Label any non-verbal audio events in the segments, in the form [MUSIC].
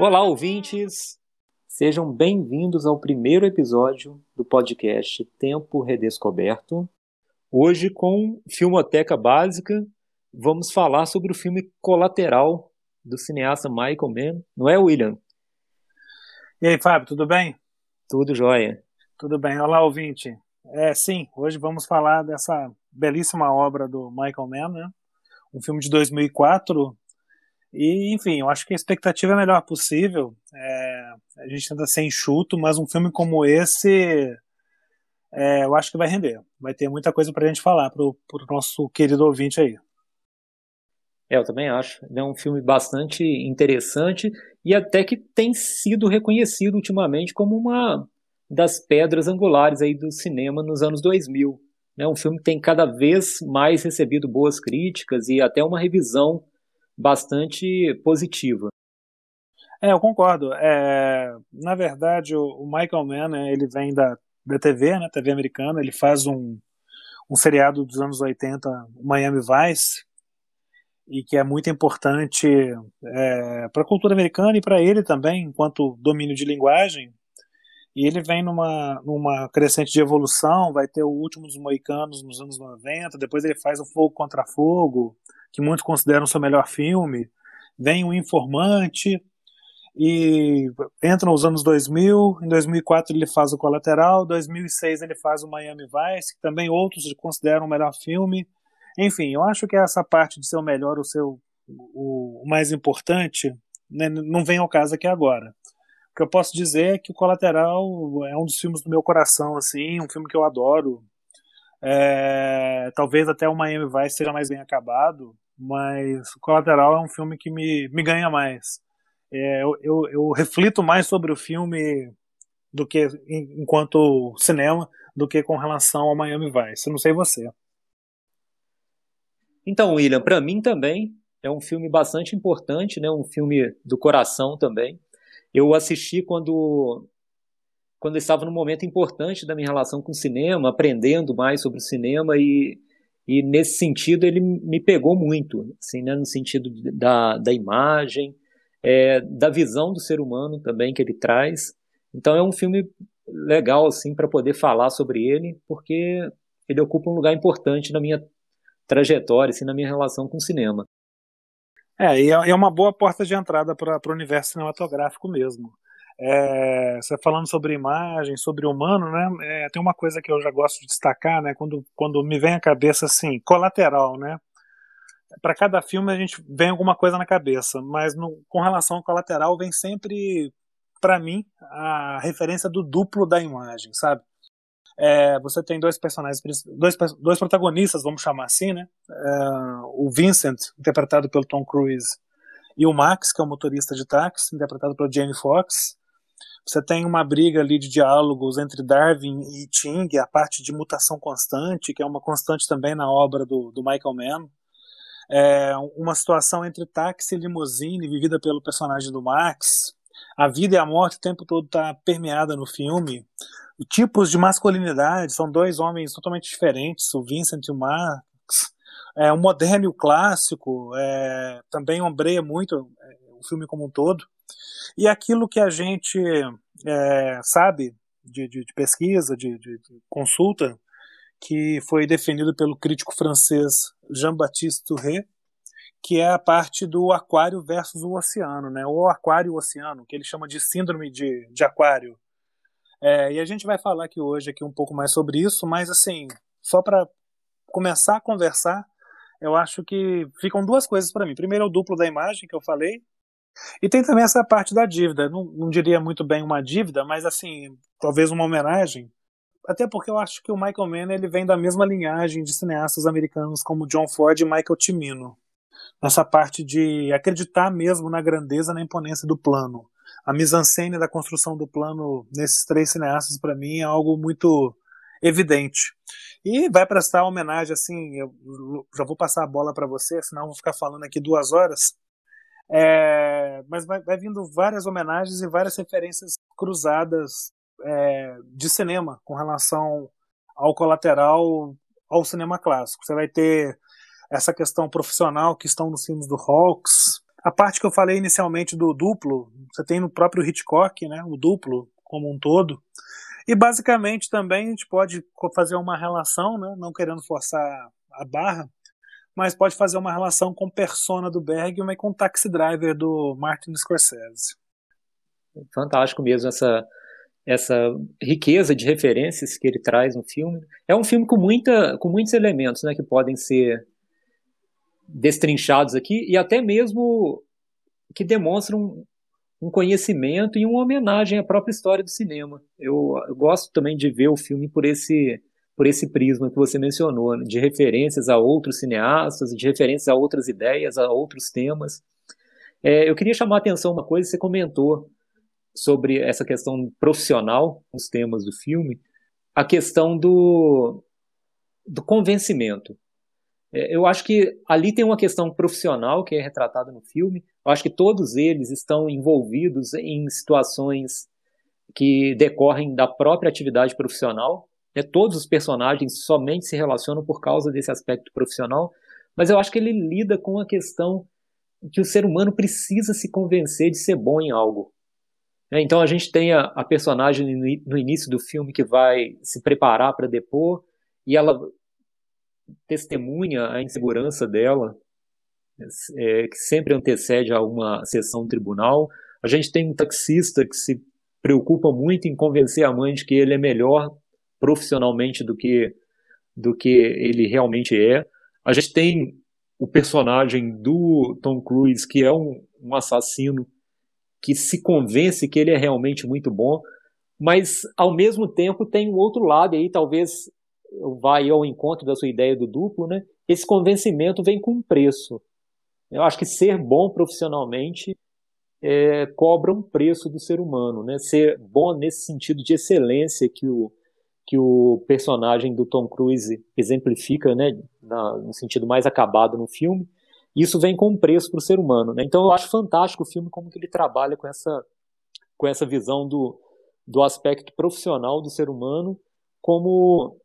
Olá, ouvintes! Sejam bem-vindos ao primeiro episódio do podcast Tempo Redescoberto. Hoje, com Filmoteca Básica, vamos falar sobre o filme Colateral do cineasta Michael Mann. Não é, William? E aí, Fábio, tudo bem? Tudo jóia. Tudo bem. Olá, ouvinte. É, sim, hoje vamos falar dessa belíssima obra do Michael Mann, né? Um filme de 2004 e, enfim, eu acho que a expectativa é a melhor possível. É, a gente tenta ser enxuto, mas um filme como esse, é, eu acho que vai render. Vai ter muita coisa pra gente falar pro, pro nosso querido ouvinte aí. É, eu também acho. É um filme bastante interessante e até que tem sido reconhecido ultimamente como uma das pedras angulares aí do cinema nos anos 2000. É um filme que tem cada vez mais recebido boas críticas e até uma revisão bastante positiva. É, eu concordo. É, na verdade, o, Michael Mann, né, ele vem da, da TV, né, TV americana, ele faz um, um seriado dos anos 80, Miami Vice, e que é muito importante é, para a cultura americana e para ele também, enquanto domínio de linguagem. E ele vem numa, numa crescente de evolução, vai ter o Último dos Moicanos nos anos 90, depois ele faz o Fogo Contra Fogo, que muitos consideram seu melhor filme, vem o Informante, e entra nos anos 2000, em 2004 ele faz o Colateral, 2006 ele faz o Miami Vice, que também outros consideram o melhor filme. Enfim, eu acho que essa parte de ser o melhor, o seu o, o mais importante, né, não vem ao caso aqui agora. Que eu posso dizer é que o Colateral é um dos filmes do meu coração, assim, um filme que eu adoro, é, talvez até o Miami Vice seja mais bem acabado, mas o Colateral é um filme que me, me ganha mais. É, eu, eu, eu, reflito mais sobre o filme do que enquanto cinema do que com relação ao Miami Vice. Não sei você. Então, William, para mim também é um filme bastante importante, né? Um filme do coração também. Eu assisti quando quando eu estava num momento importante da minha relação com o cinema, aprendendo mais sobre o cinema e, e nesse sentido ele me pegou muito, assim, né, no sentido da, da imagem, é, da visão do ser humano também que ele traz. Então é um filme legal assim para poder falar sobre ele, porque ele ocupa um lugar importante na minha trajetória, assim, na minha relação com o cinema. É, e é, é uma boa porta de entrada para o universo cinematográfico mesmo. É, você falando sobre imagem, sobre humano, né? É, tem uma coisa que eu já gosto de destacar, né? Quando, quando me vem à cabeça assim, colateral, né? Para cada filme a gente vem alguma coisa na cabeça, mas no, com relação ao colateral vem sempre, para mim, a referência do duplo da imagem, sabe? É, você tem dois personagens, dois, dois protagonistas, vamos chamar assim, né? É, o Vincent, interpretado pelo Tom Cruise, e o Max, que é o motorista de táxi, interpretado pelo Jamie Foxx. Você tem uma briga ali de diálogos entre Darwin e Ting, a parte de mutação constante, que é uma constante também na obra do, do Michael Mann. É uma situação entre táxi e limusine, vivida pelo personagem do Max. A vida e a morte o tempo todo está permeada no filme. Tipos de masculinidade, são dois homens totalmente diferentes, o Vincent e o Max. É, o moderno e o clássico é, também ombreia muito é, o filme como um todo. E aquilo que a gente é, sabe de, de, de pesquisa, de, de, consulta, que foi definido pelo crítico francês Jean-Baptiste Touré, que é a parte do aquário versus o oceano, né? O aquário oceano, que ele chama de síndrome de, de aquário. É, e a gente vai falar aqui hoje aqui um pouco mais sobre isso, mas assim, só para começar a conversar, eu acho que ficam duas coisas para mim. Primeiro o duplo da imagem que eu falei, e tem também essa parte da dívida. Não, não diria muito bem uma dívida, mas assim, talvez uma homenagem. Até porque eu acho que o Michael Mann ele vem da mesma linhagem de cineastas americanos como John Ford e Michael Cimino. Nessa parte de acreditar mesmo na grandeza, na imponência do plano. A mise-en-scène da construção do plano nesses três cineastas, para mim, é algo muito evidente. E vai prestar homenagem, assim, eu já vou passar a bola para você, senão eu vou ficar falando aqui duas horas. É, mas vai, vai, vindo várias homenagens e várias referências cruzadas é, de cinema com relação ao colateral ao cinema clássico. Você vai ter essa questão profissional que estão nos filmes do Hawks, a parte que eu falei inicialmente do duplo, você tem no próprio Hitchcock, né, o duplo como um todo. E basicamente também a gente pode fazer uma relação, né, não querendo forçar a barra, mas pode fazer uma relação com Persona do Bergman e com Taxi Driver do Martin Scorsese. Fantástico mesmo essa essa riqueza de referências que ele traz no filme. É um filme com, muita, com muitos elementos né, que podem ser destrinchados aqui e até mesmo que demonstram um conhecimento e uma homenagem à própria história do cinema. Eu, eu, gosto também de ver o filme por esse por esse prisma que você mencionou, né, de referências a outros cineastas, de referências a outras ideias, a outros temas. É, eu queria chamar a atenção uma coisa, você comentou sobre essa questão profissional, os temas do filme, a questão do, do convencimento. É, eu acho que ali tem uma questão profissional que é retratada no filme. Eu acho que todos eles estão envolvidos em situações que decorrem da própria atividade profissional. Né? Todos os personagens somente se relacionam por causa desse aspecto profissional. Mas eu acho que ele lida com a questão que o ser humano precisa se convencer de ser bom em algo. Né? Então a gente tem a, a personagem no início do filme que vai se preparar para depor e ela testemunha a insegurança dela, é, que sempre antecede a uma sessão tribunal. A gente tem um taxista que se preocupa muito em convencer a mãe de que ele é melhor profissionalmente do que do que ele realmente é. A gente tem o personagem do Tom Cruise que é um, um assassino que se convence que ele é realmente muito bom, mas ao mesmo tempo tem um outro lado aí talvez vai ao encontro da sua ideia do duplo, né? Esse convencimento vem com preço. Eu acho que ser bom profissionalmente é, cobra um preço do ser humano, né? Ser bom nesse sentido de excelência que o que o personagem do Tom Cruise exemplifica, né? Na, no sentido mais acabado no filme. Isso vem com um preço para o ser humano, né? Então eu acho fantástico o filme como que ele trabalha com essa com essa visão do, do aspecto profissional do ser humano como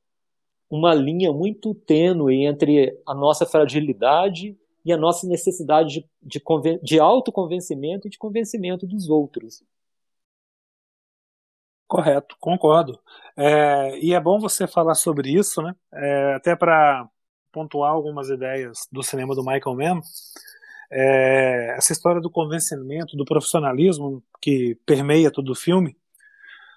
uma linha muito tênue entre a nossa fragilidade e a nossa necessidade de, de, de autoconvencimento e de convencimento dos outros. Correto, concordo. É, e é bom você falar sobre isso, né? É, até para pontuar algumas ideias do cinema do Michael Mann. É, essa história do convencimento, do profissionalismo que permeia todo o filme,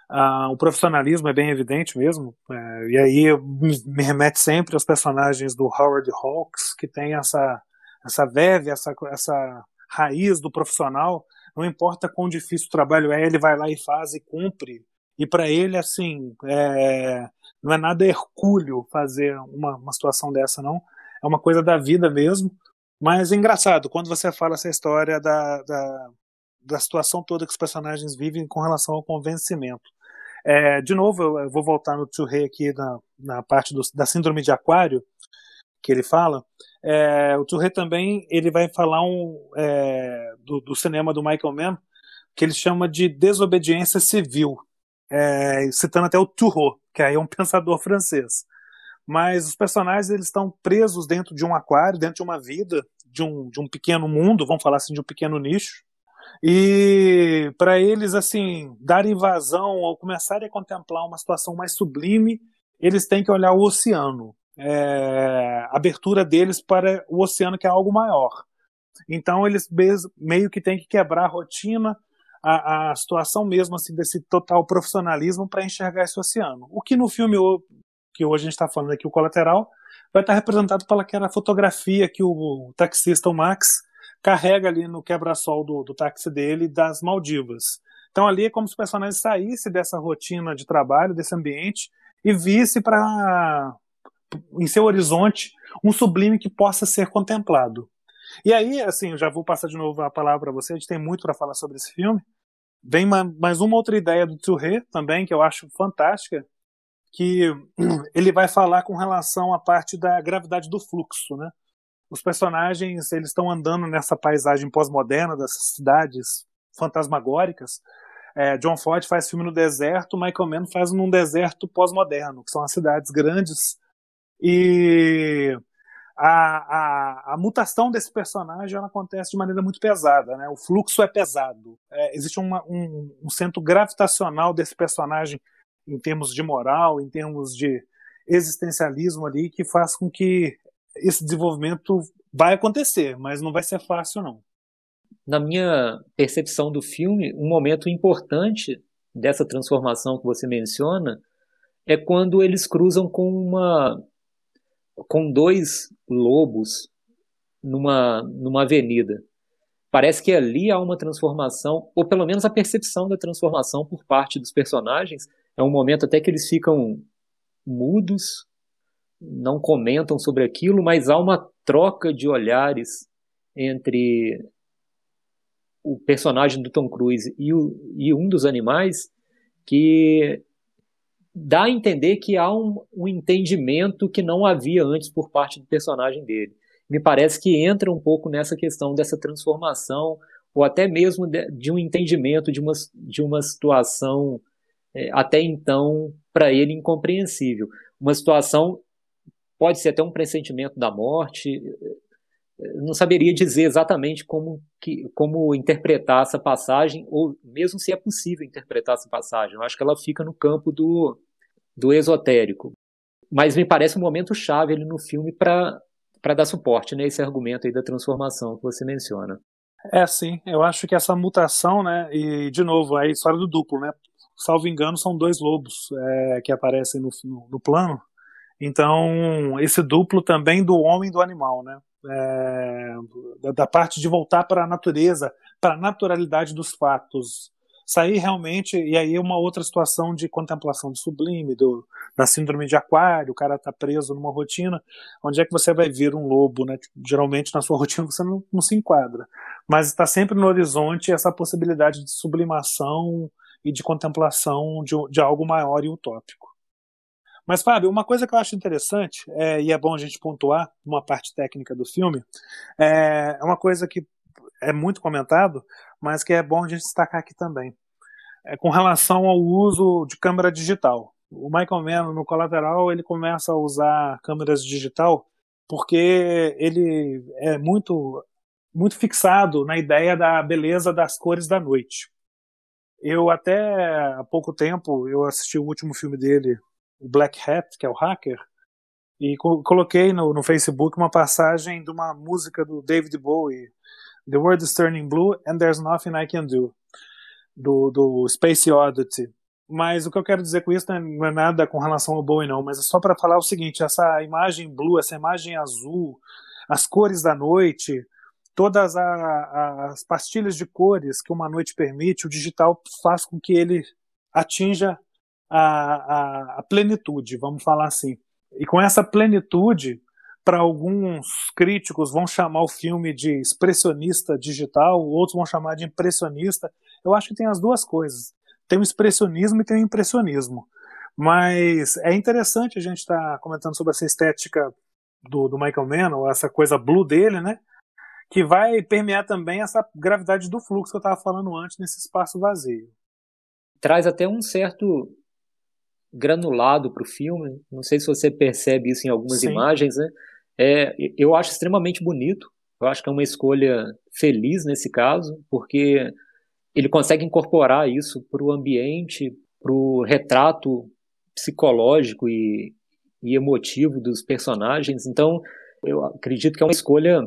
ah, o profissionalismo é bem evidente mesmo, é, e aí me remete sempre aos personagens do Howard Hawks, que tem essa, essa verve, essa, essa raiz do profissional, não importa quão difícil o trabalho é, ele vai lá e faz e cumpre. E para ele, assim, é, não é nada hercúleo fazer uma, uma situação dessa, não. É uma coisa da vida mesmo. Mas é engraçado, quando você fala essa história da, da, da situação toda que os personagens vivem com relação ao convencimento. É, de novo, eu vou voltar no Tio aqui na, na parte do, da síndrome de aquário, que ele fala. É, o Rei também ele vai falar um, é, do, do, cinema do Michael Mann, que ele chama de desobediência civil, é, citando até o Turreau, que aí é um [LAUGHS] pensador francês. Mas os personagens eles estão presos dentro de um aquário, dentro de uma vida, de um, de um pequeno mundo, vamos falar assim, de um pequeno nicho, e para eles, assim, darem vazão ou começarem a contemplar uma situação mais sublime, eles têm que olhar o oceano. É, abertura deles para o oceano, que é algo maior. Então, eles meio que têm que quebrar a rotina, a, a situação mesmo assim, desse total profissionalismo para enxergar esse oceano. O que no filme que hoje a gente está falando aqui, o Colateral, vai estar representado pela aquela fotografia que o taxista, o Max, carrega ali no quebra-sol do, do táxi dele das Maldivas. Então ali é como se o personagem saísse dessa rotina de trabalho, desse ambiente, e visse para em seu horizonte um sublime que possa ser contemplado. E aí, assim, eu já vou passar de novo a palavra para você, a gente tem muito para falar sobre esse filme. Vem mais uma outra ideia do Touré também, que eu acho fantástica, que [CLEARS THROAT] ele vai falar com relação à parte da gravidade do fluxo, né? Os personagens eles estão andando nessa paisagem pós-moderna dessas cidades fantasmagóricas. É, John Ford faz filme no deserto, Michael Mann faz num deserto pós-moderno, que são as cidades grandes. E a, a, a, mutação desse personagem ela acontece de maneira muito pesada, né? O fluxo é pesado. É, existe uma, um, um, centro gravitacional desse personagem em termos de moral, em termos de existencialismo ali, que faz com que esse desenvolvimento vai acontecer, mas não vai ser fácil não. Na minha percepção do filme, um momento importante dessa transformação que você menciona é quando eles cruzam com uma com dois lobos numa, numa avenida. Parece que ali há uma transformação, ou pelo menos a percepção da transformação por parte dos personagens. É um momento até que eles ficam mudos, não comentam sobre aquilo, mas há uma troca de olhares entre o personagem do Tom Cruise e, o, e um dos animais que dá a entender que há um, um, entendimento que não havia antes por parte do personagem dele. Me parece que entra um pouco nessa questão dessa transformação, ou até mesmo de, de um entendimento de uma, de uma situação é, até então para ele incompreensível. Uma situação pode ser até um pressentimento da morte. Não saberia dizer exatamente como, que, como interpretar essa passagem, ou mesmo se é possível interpretar essa passagem. Eu acho que ela fica no campo do, do esotérico. Mas me parece um momento chave ali no filme para dar suporte nesse né, argumento aí da transformação que você menciona. É, sim. Eu acho que essa mutação, né, e de novo, a história do duplo, né? Salvo engano, são dois lobos é, que aparecem no, no, no, plano. Então, esse duplo também do homem e do animal, né? É, da, parte de voltar para a natureza, para a naturalidade dos fatos, sair realmente, e aí uma outra situação de contemplação do sublime, do, da síndrome de aquário, o cara está preso numa rotina, onde é que você vai ver um lobo, né? Tipo, geralmente na sua [LAUGHS] rotina você não, não se enquadra, mas está sempre no horizonte essa possibilidade de sublimação e de contemplação de, de algo maior e utópico. Mas, Fábio, uma coisa que eu acho interessante, é, e é bom a gente pontuar uma parte técnica do filme, é, é uma coisa que é muito comentado, mas que é bom a gente destacar aqui também. É com relação ao uso de câmera digital. O Michael Mann, no colateral, ele começa a usar câmeras digital porque ele é muito muito fixado na ideia da beleza das cores da noite. Eu até há pouco tempo eu assisti o último filme dele, o Black Hat, que é o hacker, e coloquei no, no Facebook uma passagem de uma música do David Bowie, The World is Turning Blue and There's Nothing I Can Do, do, do Space Oddity. Mas o que eu quero dizer com isso não é nada com relação ao Bowie, não, mas é só para falar o seguinte: essa imagem blue, essa imagem azul, as cores da noite, todas a, a, as pastilhas de cores que uma noite permite, o digital faz com que ele atinja a, a, plenitude, vamos falar assim. E com essa plenitude, para alguns críticos vão chamar o filme de expressionista digital, outros vão chamar de impressionista. Eu acho que tem as duas coisas. Tem o expressionismo e tem o impressionismo. Mas é interessante a gente estar tá comentando sobre essa estética do, do Michael Mann, essa coisa blue dele, né? Que vai permear também essa gravidade do fluxo que eu estava falando antes nesse espaço vazio. Traz até um certo granulado para o filme. Não sei se você percebe isso em algumas Sim. imagens, né? É, eu acho extremamente bonito. Eu acho que é uma escolha feliz nesse caso, porque ele consegue incorporar isso para o ambiente, para o retrato psicológico e, e emotivo dos personagens. Então, eu acredito que é uma escolha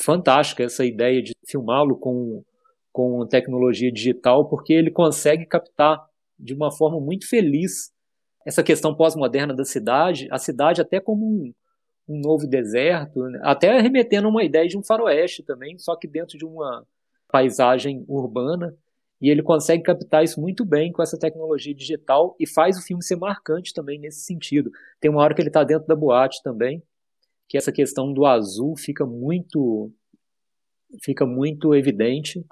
fantástica essa ideia de filmá-lo com, com tecnologia digital, porque ele consegue captar de uma forma muito feliz essa questão pós-moderna da cidade, a cidade até como um, um novo deserto, né? até remetendo a uma ideia de um faroeste também, só que dentro de uma paisagem urbana. E ele consegue captar isso muito bem com essa tecnologia digital e faz o filme ser marcante também nesse sentido. Tem uma hora que ele está dentro da boate também, que essa questão do azul fica muito fica muito evidente.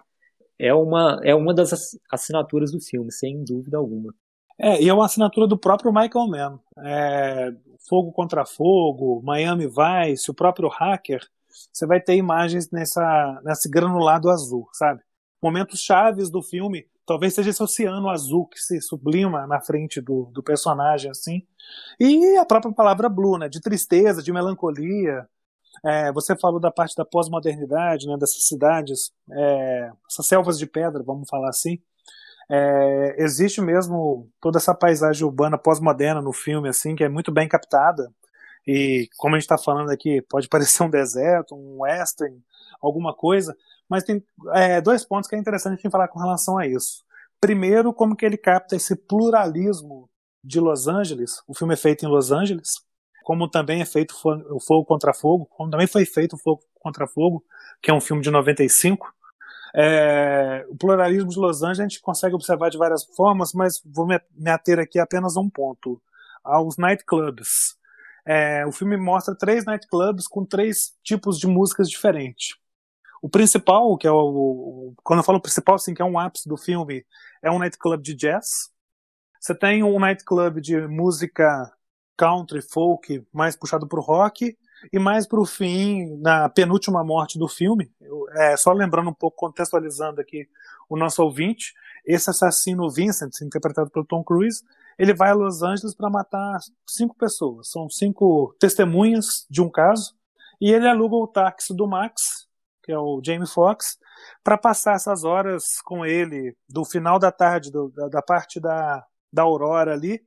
É uma, é uma das assinaturas do filme, sem dúvida alguma. É, e é uma assinatura do próprio Michael Mann. É, Fogo contra Fogo, Miami Vice, o próprio Hacker, você vai ter imagens nessa, nesse granulado azul, sabe? Momentos chaves do filme, talvez seja esse oceano azul que se sublima na frente do, do personagem, assim. E a própria palavra blue, né? De tristeza, de melancolia. É, você falou da parte da pós-modernidade, né, dessas cidades, é, essas selvas de pedra, vamos falar assim. É, existe mesmo toda essa paisagem urbana pós-moderna no filme, assim, que é muito bem captada. E como a gente está falando aqui, pode parecer um deserto, um western, alguma coisa, mas tem é, dois pontos que é interessante a gente falar com relação a isso. Primeiro, como que ele capta esse pluralismo de Los Angeles. O filme é feito em Los Angeles, como também é feito o Fogo contra Fogo, como também foi feito o Fogo contra Fogo, que é um filme de 95. É, o pluralismo de Los Angeles a gente consegue observar de várias formas, mas vou me ater aqui apenas a um ponto: aos nightclubs. É, o filme mostra três nightclubs com três tipos de músicas diferentes. O principal, que é o. Quando eu falo principal, assim, que é um ápice do filme, é um nightclub de jazz. Você tem um nightclub de música country, folk, mais puxado pro rock, e mais pro fim, na penúltima morte do filme, é, só lembrando um pouco, contextualizando aqui o nosso ouvinte, esse assassino Vincent, interpretado pelo Tom Cruise, ele vai a Los Angeles para matar cinco pessoas. São cinco testemunhas de um caso. E ele aluga o táxi do Max, que é o Jamie Foxx, para passar essas horas com ele do final da tarde, do, da, da, parte da, da aurora ali,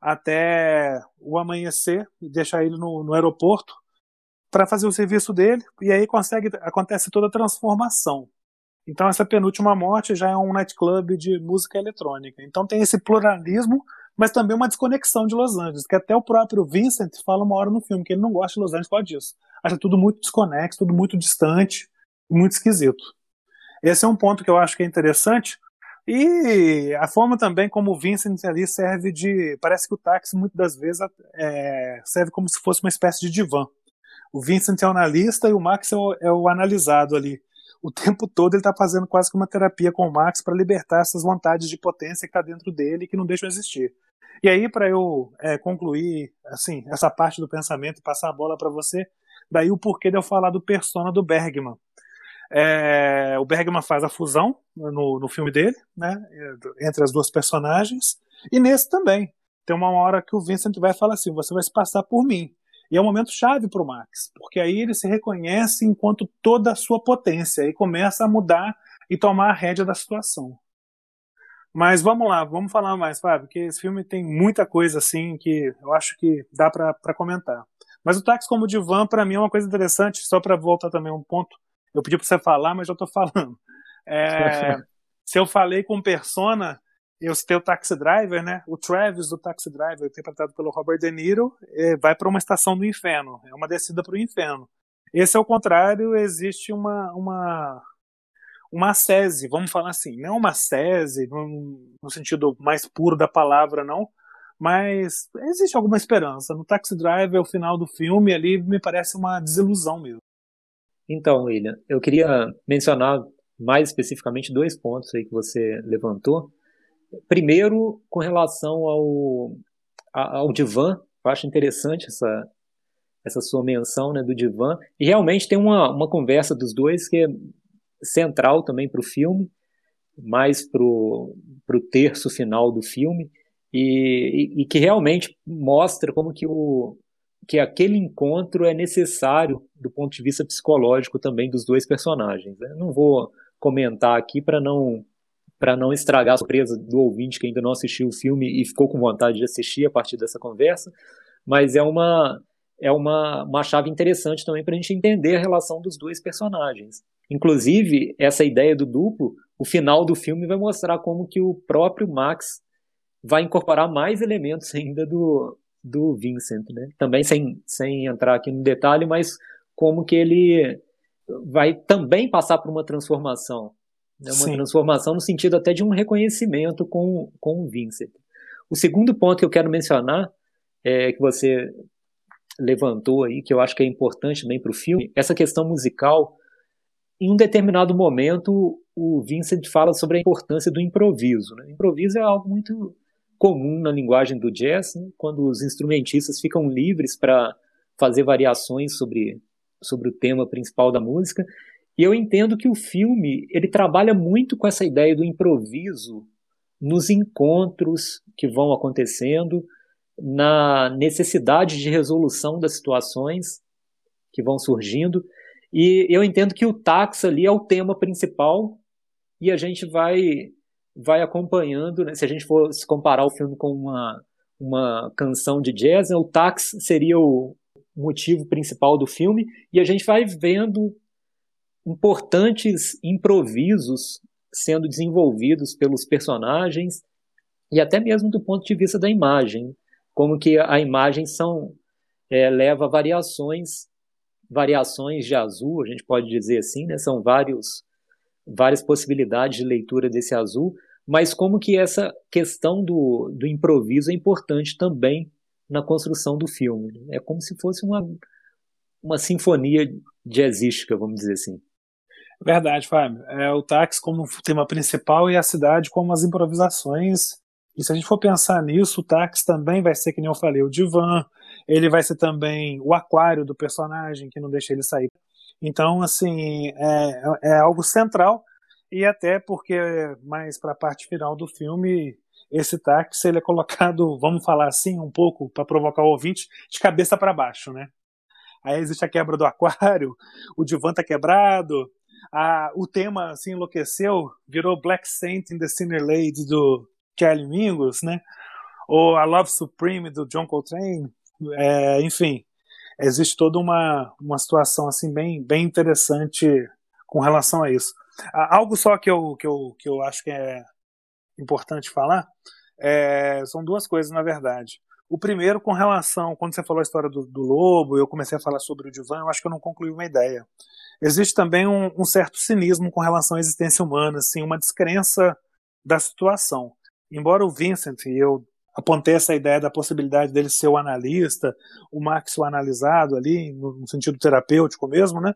até o amanhecer e deixar ele no, no aeroporto para fazer o serviço dele e aí consegue acontece toda a transformação. Então essa penúltima morte já é um nightclub de música eletrônica. Então tem esse pluralismo, mas também uma desconexão de Los Angeles, que até o próprio Vincent fala uma hora no filme que ele não gosta de Los Angeles por causa disso. Acha tudo muito desconexo, tudo muito distante, muito esquisito. Esse é um ponto que eu acho que é interessante. E a forma também como o Vincent ali serve de. Parece que o táxi muitas das vezes é, serve como se fosse uma espécie de divã. O Vincent é o analista e o Max é o, é o analisado ali. O tempo todo ele está fazendo quase que uma terapia com o Max para libertar essas vontades de potência que está dentro dele e que não deixam existir. E aí, para eu é, concluir assim essa parte do pensamento e passar a bola para você, daí o porquê de eu falar do persona do Bergman. É, o Bergman faz a fusão no, no filme dele, né, entre as duas personagens, e nesse também. Tem uma hora que o Vincent vai falar assim: você vai se passar por mim. E é um momento chave para o Max, porque aí ele se reconhece enquanto toda a sua potência e começa a mudar e tomar a rédea da situação. Mas vamos lá, vamos falar mais, Fábio, porque esse filme tem muita coisa assim que eu acho que dá para comentar. Mas o táxi como divã, para mim, é uma coisa interessante, só para voltar também um ponto. Eu pedi para você falar, mas já estou falando. É, [LAUGHS] se eu falei com persona, eu citei o Taxi Driver, né? O Travis do Taxi Driver, interpretado pelo Robert De Niro, é, vai para uma estação do inferno. É uma descida para o inferno. Esse é o contrário, existe uma, uma, uma sese, vamos falar assim. Não uma sese, no, no sentido mais puro da palavra, não. Mas existe alguma esperança. No Taxi Driver, o final do filme ali me parece uma desilusão mesmo. Então, William, eu queria mencionar mais especificamente dois pontos aí que você levantou. Primeiro, com relação ao, ao divã, eu acho interessante essa, essa sua menção né, do divã. E realmente tem uma, uma conversa dos dois que é central também para o filme, mais para o terço final do filme, e, e, e, que realmente mostra como que, o, que aquele encontro é necessário do ponto de vista psicológico também dos dois personagens. Eu não vou comentar aqui para não para não estragar a surpresa do ouvinte que ainda não assistiu o filme e ficou com vontade de assistir a partir dessa conversa, mas é uma é uma, uma chave interessante também para a gente entender a relação dos dois personagens. Inclusive, essa ideia do duplo, o final do filme vai mostrar como que o próprio Max vai incorporar mais elementos ainda do, do Vincent, né? Também sem, sem entrar aqui no detalhe, mas como que ele vai também passar por uma transformação né, uma Sim. transformação no sentido até de um reconhecimento com, com o Vincent. O segundo ponto que eu quero mencionar, é, que você levantou aí, que eu acho que é importante também para o filme, essa questão musical. Em um determinado momento, o Vincent fala sobre a importância do improviso. Né? O improviso é algo muito comum na linguagem do jazz, né? quando os instrumentistas ficam livres para fazer variações sobre, sobre o tema principal da música. E eu entendo que o filme ele trabalha muito com essa ideia do improviso nos encontros que vão acontecendo, na necessidade de resolução das situações que vão surgindo. E eu entendo que o táxi ali é o tema principal e a gente vai vai acompanhando, né? se a gente fosse comparar o filme com uma, uma canção de jazz, né? o táxi seria o motivo principal do filme e a gente vai vendo importantes improvisos sendo desenvolvidos pelos personagens e até mesmo do ponto de vista da imagem, como que a imagem são é, leva variações variações de azul, a gente pode dizer assim, né? São vários várias possibilidades de leitura desse azul, mas como que essa questão do, do improviso é importante também na construção do filme. É como se fosse uma, uma sinfonia jazzística, vamos dizer assim. Verdade, Fábio. É o táxi como tema principal e a cidade como as improvisações. E se a gente for pensar nisso, o táxi também vai ser, que nem eu falei, o divã, ele vai ser também o aquário do personagem, que não deixa ele sair. Então, assim, é, é algo central, e até porque mais para a parte final do filme, esse táxi ele é colocado, [LAUGHS] vamos falar assim, um pouco para provocar o ouvinte, de cabeça para baixo, né? Aí existe a quebra do aquário, o divã tá quebrado, a, o tema assim enlouqueceu, virou Black Saint in the Sinner Lady do Charlie Mingus, né? Ou a Love Supreme do John Coltrane, é, enfim, existe toda uma, uma situação assim bem, bem interessante com relação a isso. Algo só que eu, que eu, que eu acho que é importante falar é, são duas coisas, na verdade. O primeiro, com relação, quando você falou a história do, do lobo, eu comecei a falar sobre o divã, eu acho que eu não concluí uma ideia. Existe também um, um certo cinismo com relação à existência humana, assim, uma descrença da situação. Embora o Vincent, e eu apontei essa ideia da possibilidade dele ser o analista, o Max o analisado ali, no, sentido terapêutico mesmo, né?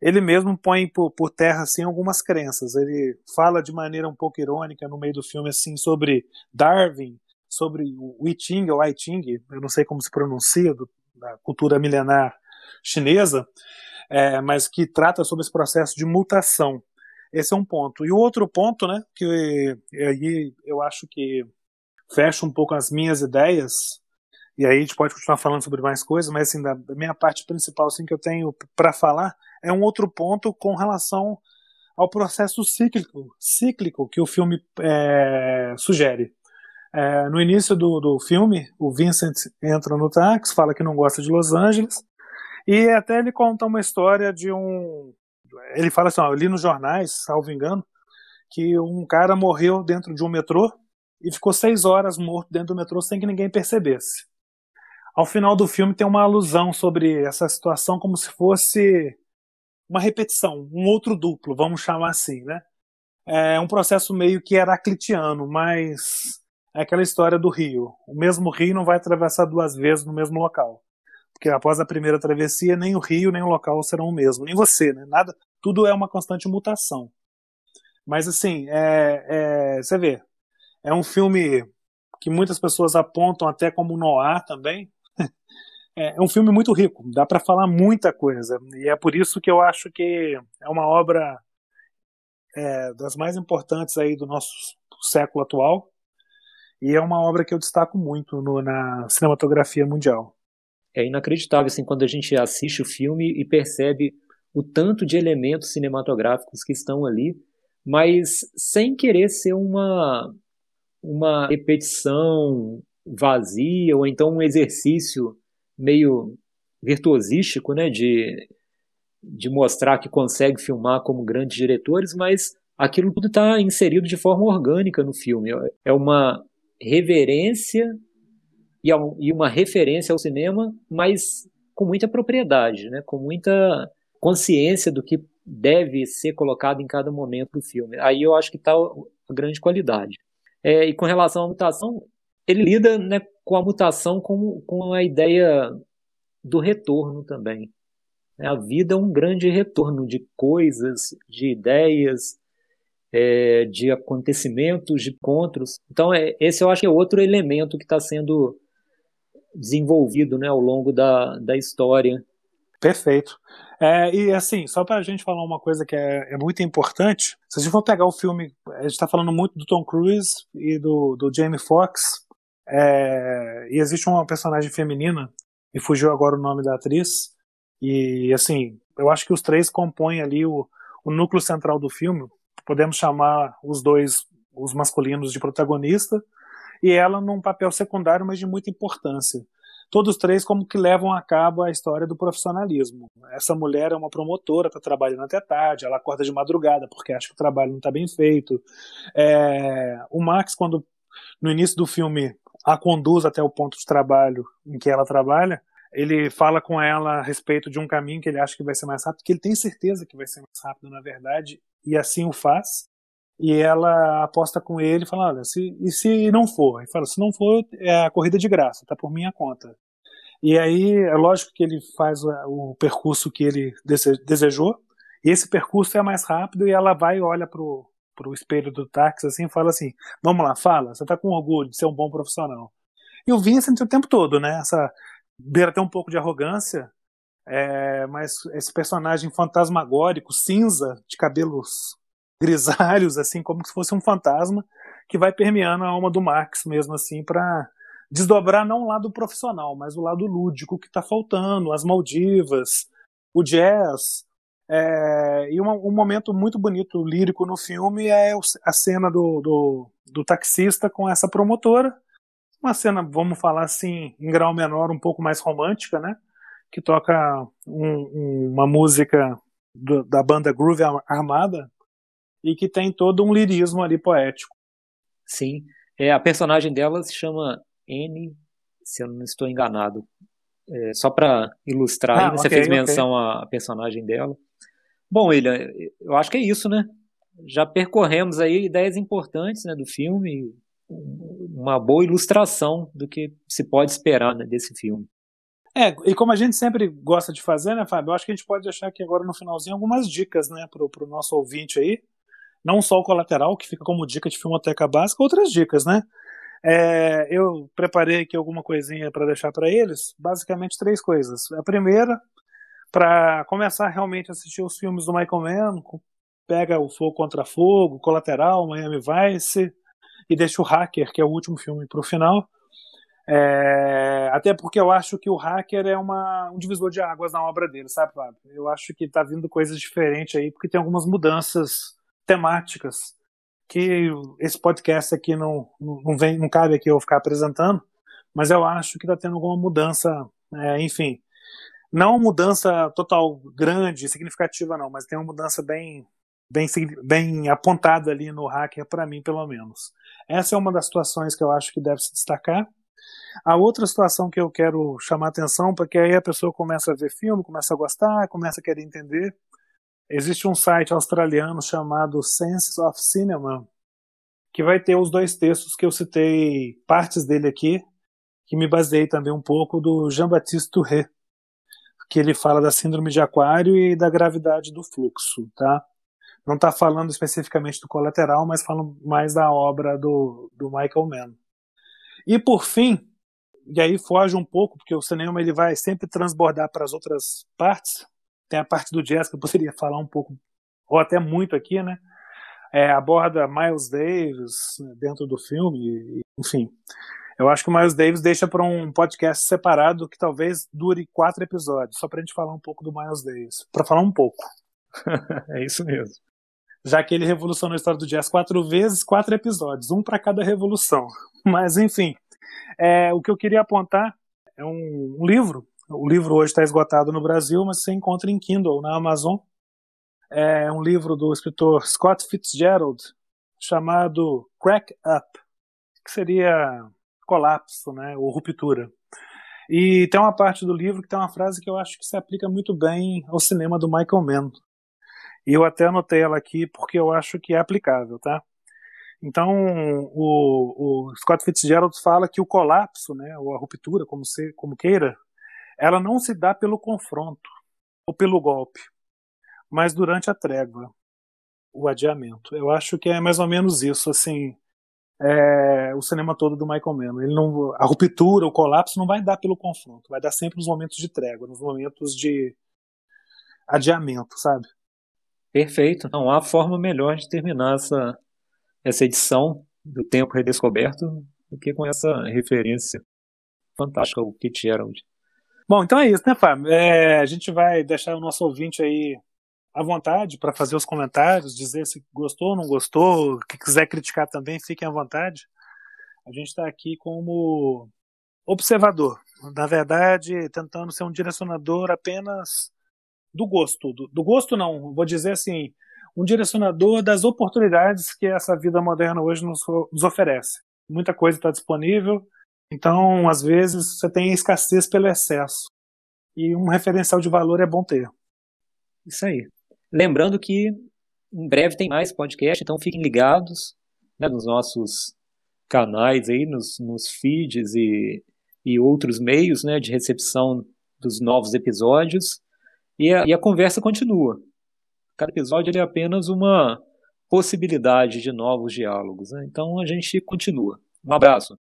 Ele mesmo põe por, por, terra, assim, algumas crenças. Ele fala de maneira um pouco irônica no meio do filme, assim, sobre Darwin, sobre o I Ching, ou I Ching, eu não sei como se pronuncia, do, da cultura milenar chinesa, é, mas que trata sobre esse processo de mutação. Esse é um ponto. E o outro ponto, né, que aí eu acho que fecha um pouco as minhas ideias, e aí a gente pode continuar falando sobre mais coisas, mas assim, da, minha parte principal assim, que eu tenho para falar é um outro ponto com relação ao processo cíclico, cíclico que o filme é, sugere. É, no início do, do filme, o Vincent entra no táxi, fala que não gosta de Los Angeles, e até ele conta uma história de um. Ele fala assim: ó, eu li nos jornais, salvo engano, que um cara morreu dentro de um metrô e ficou seis horas morto dentro do metrô sem que ninguém percebesse. Ao final do filme tem uma alusão sobre essa situação como se fosse uma repetição, um outro duplo, vamos chamar assim, né? É um processo meio que heraclitiano, mas é aquela história do rio. O mesmo rio não vai atravessar duas vezes no mesmo local. Porque após a primeira travessia, nem o rio nem o local serão o mesmo, nem você, né? Nada, tudo é uma constante mutação. Mas assim, é, é, você vê, é um filme que muitas pessoas apontam até como noir também. [LAUGHS] É, é um filme muito rico, dá para falar muita coisa. E é por isso que eu acho que é uma obra é, das mais importantes aí do nosso século atual. E é uma obra que eu destaco muito no, na cinematografia mundial. É inacreditável assim quando a gente assiste o filme e percebe o tanto de elementos cinematográficos que estão ali, mas sem querer ser uma uma repetição vazia ou então um exercício meio virtuosístico, né, de, de mostrar que consegue filmar como grandes diretores, mas aquilo tudo está inserido de forma orgânica no filme. É uma reverência e uma referência ao cinema, mas com muita propriedade, né, com muita consciência do que deve ser colocado em cada momento do filme. Aí eu acho que está a grande qualidade. É, e com relação à mutação, ele lida né, com a mutação com, com a ideia do retorno também. A vida é um grande retorno de coisas, de ideias, é, de acontecimentos, de encontros. Então, é, esse eu acho que é outro elemento que está sendo desenvolvido né, ao longo da, da história. Perfeito. É, e assim, só para a gente falar uma coisa que é, é, muito importante, se a gente for pegar o filme, a gente está falando muito do Tom Cruise e do, do Jamie Foxx, é, e existe uma personagem feminina, e fugiu agora o nome da atriz, E assim, eu acho que os três compõem ali o, o núcleo central do filme. Podemos chamar os dois, os masculinos, de protagonista, e ela num papel secundário, mas de muita importância. Todos três como que levam a cabo a história do profissionalismo. Essa mulher é uma promotora, está trabalhando até tarde, ela acorda de madrugada porque acha que o trabalho não está bem feito. É, o Max, quando no início do filme a conduz até o ponto de trabalho em que ela trabalha, ele fala com ela a respeito de um caminho que ele acha que vai ser mais rápido, que ele tem certeza que vai ser mais rápido, na verdade, e assim o faz. E ela aposta com ele, fala: Olha, se, e se não for? Ele fala: Se não for, é a corrida de graça, tá por minha conta. E aí, é lógico que ele faz o, percurso que ele desejou, e esse percurso é mais rápido, e ela vai e olha pro, pro espelho do táxi assim fala assim: Vamos lá, fala, você tá com orgulho de ser um bom profissional. E o Vincent o tempo todo, né? Essa beira até um pouco de arrogância, é, mas esse personagem fantasmagórico, cinza, de cabelos grisalhos, assim, como se fosse um fantasma, que vai permeando a alma do Max mesmo, assim, para desdobrar não o lado profissional, mas o lado lúdico que está faltando, as Maldivas, o jazz. É, e um, um, momento muito bonito, lírico no filme é a cena do, do, do taxista com essa promotora, uma cena, vamos falar assim, em grau menor, um pouco mais romântica, né? Que toca um, um, uma música do, da banda Groove Armada e que tem todo um lirismo ali poético. Sim, é, a personagem dela se chama N, se eu não estou enganado. É, só para ilustrar, ah, aí, você okay, fez menção okay. à personagem dela. Bom, William, eu acho que é isso, né? Já percorremos aí ideias importantes né, do filme, uma boa ilustração do que se pode esperar né, desse filme. É, e como a gente sempre gosta de fazer, né, Fábio? Eu acho que a gente pode deixar aqui agora no finalzinho algumas dicas, né, pro, pro nosso ouvinte aí. Não só o colateral, que fica como dica de filmoteca básica, outras dicas, né? É, eu preparei aqui alguma coisinha para deixar para eles, basicamente três coisas. A primeira, para começar realmente a assistir os filmes do Michael Mann, pega o Fogo contra Fogo, Colateral, Miami Vice, e deixa o Hacker, que é o último filme, para o final. É, até porque eu acho que o Hacker é uma, um divisor de águas na obra dele, sabe, Fábio? Eu acho que tá vindo coisas diferentes aí, porque tem algumas mudanças temáticas que esse podcast aqui não, não, vem, não cabe aqui eu ficar apresentando, mas eu acho que tá tendo alguma mudança, é, enfim, não mudança total grande, significativa não, mas tem uma mudança bem bem, bem apontada ali no hacker, para mim, pelo menos. Essa é uma das situações que eu acho que deve se destacar. A outra situação que eu quero chamar atenção, porque aí a pessoa começa a ver filme, começa a gostar, começa a querer entender. Existe um site australiano chamado Sense of Cinema, que vai ter os dois textos que eu citei, partes dele aqui, que me baseei também um pouco do Jean-Baptiste Touré, que ele fala da síndrome de aquário e da gravidade do fluxo, tá? Não está falando especificamente do colateral, mas falando mais da obra do, do Michael Mann. E por fim, e aí foge um pouco, porque o cinema ele vai sempre transbordar para as outras partes. Tem a parte do jazz que eu poderia falar um pouco, ou até muito aqui, né? É, aborda Miles Davis dentro do filme, enfim. Eu acho que o Miles Davis deixa para um podcast separado que talvez dure quatro episódios, só para a gente falar um pouco do Miles Davis. Para falar um pouco. [LAUGHS] é isso mesmo já que ele revolucionou a história do jazz quatro vezes, quatro episódios, um para cada revolução. [LAUGHS] Mas, enfim, é, o que eu queria apontar é um, um livro. O livro hoje está esgotado no Brasil, mas você encontra em Kindle, na Amazon. É um livro do escritor Scott Fitzgerald, chamado Crack Up, que seria colapso, né, ou ruptura. E tem uma parte do livro que tem uma frase que eu acho que se aplica muito bem ao cinema do Michael Mann. E eu até anotei ela aqui porque eu acho que é aplicável, tá? Então, o, o Scott Fitzgerald fala que o colapso, né, ou a ruptura, como, se, como queira, ela não se dá pelo confronto ou pelo golpe, mas durante a trégua, o adiamento. Eu acho que é mais ou menos isso, assim, é, o cinema todo do Michael Mann. Ele não, a ruptura, o colapso não vai dar pelo confronto, vai dar sempre nos momentos de trégua, nos momentos de adiamento, sabe? Perfeito. Não há forma melhor de terminar essa, essa edição do Tempo Redescoberto do que com essa referência fantástica ao Kit Gerald. Bom, então é isso, né, Fábio? É, a gente vai deixar o nosso ouvinte aí à vontade para fazer os comentários, dizer se gostou ou não gostou, que quiser criticar também, fiquem à vontade. A gente está aqui como observador, na verdade, tentando ser um direcionador apenas do gosto. Do, do gosto, não, vou dizer assim, um direcionador das oportunidades que essa vida moderna hoje nos, nos oferece. Muita coisa está disponível, então, às vezes, você tem escassez pelo excesso. E um referencial de valor é bom ter. Isso aí. Lembrando que em breve tem mais podcast, então fiquem ligados né, nos nossos canais aí, nos, nos feeds e, e outros meios né, de recepção dos novos episódios. E a, e a conversa continua. Cada episódio é apenas uma possibilidade de novos diálogos. Né? Então a gente continua. Um abraço.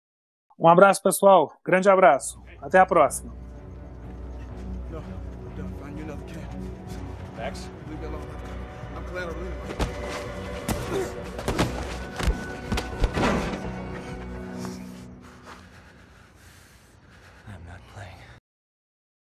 Um abraço, pessoal. Grande abraço. Até a próxima. Max,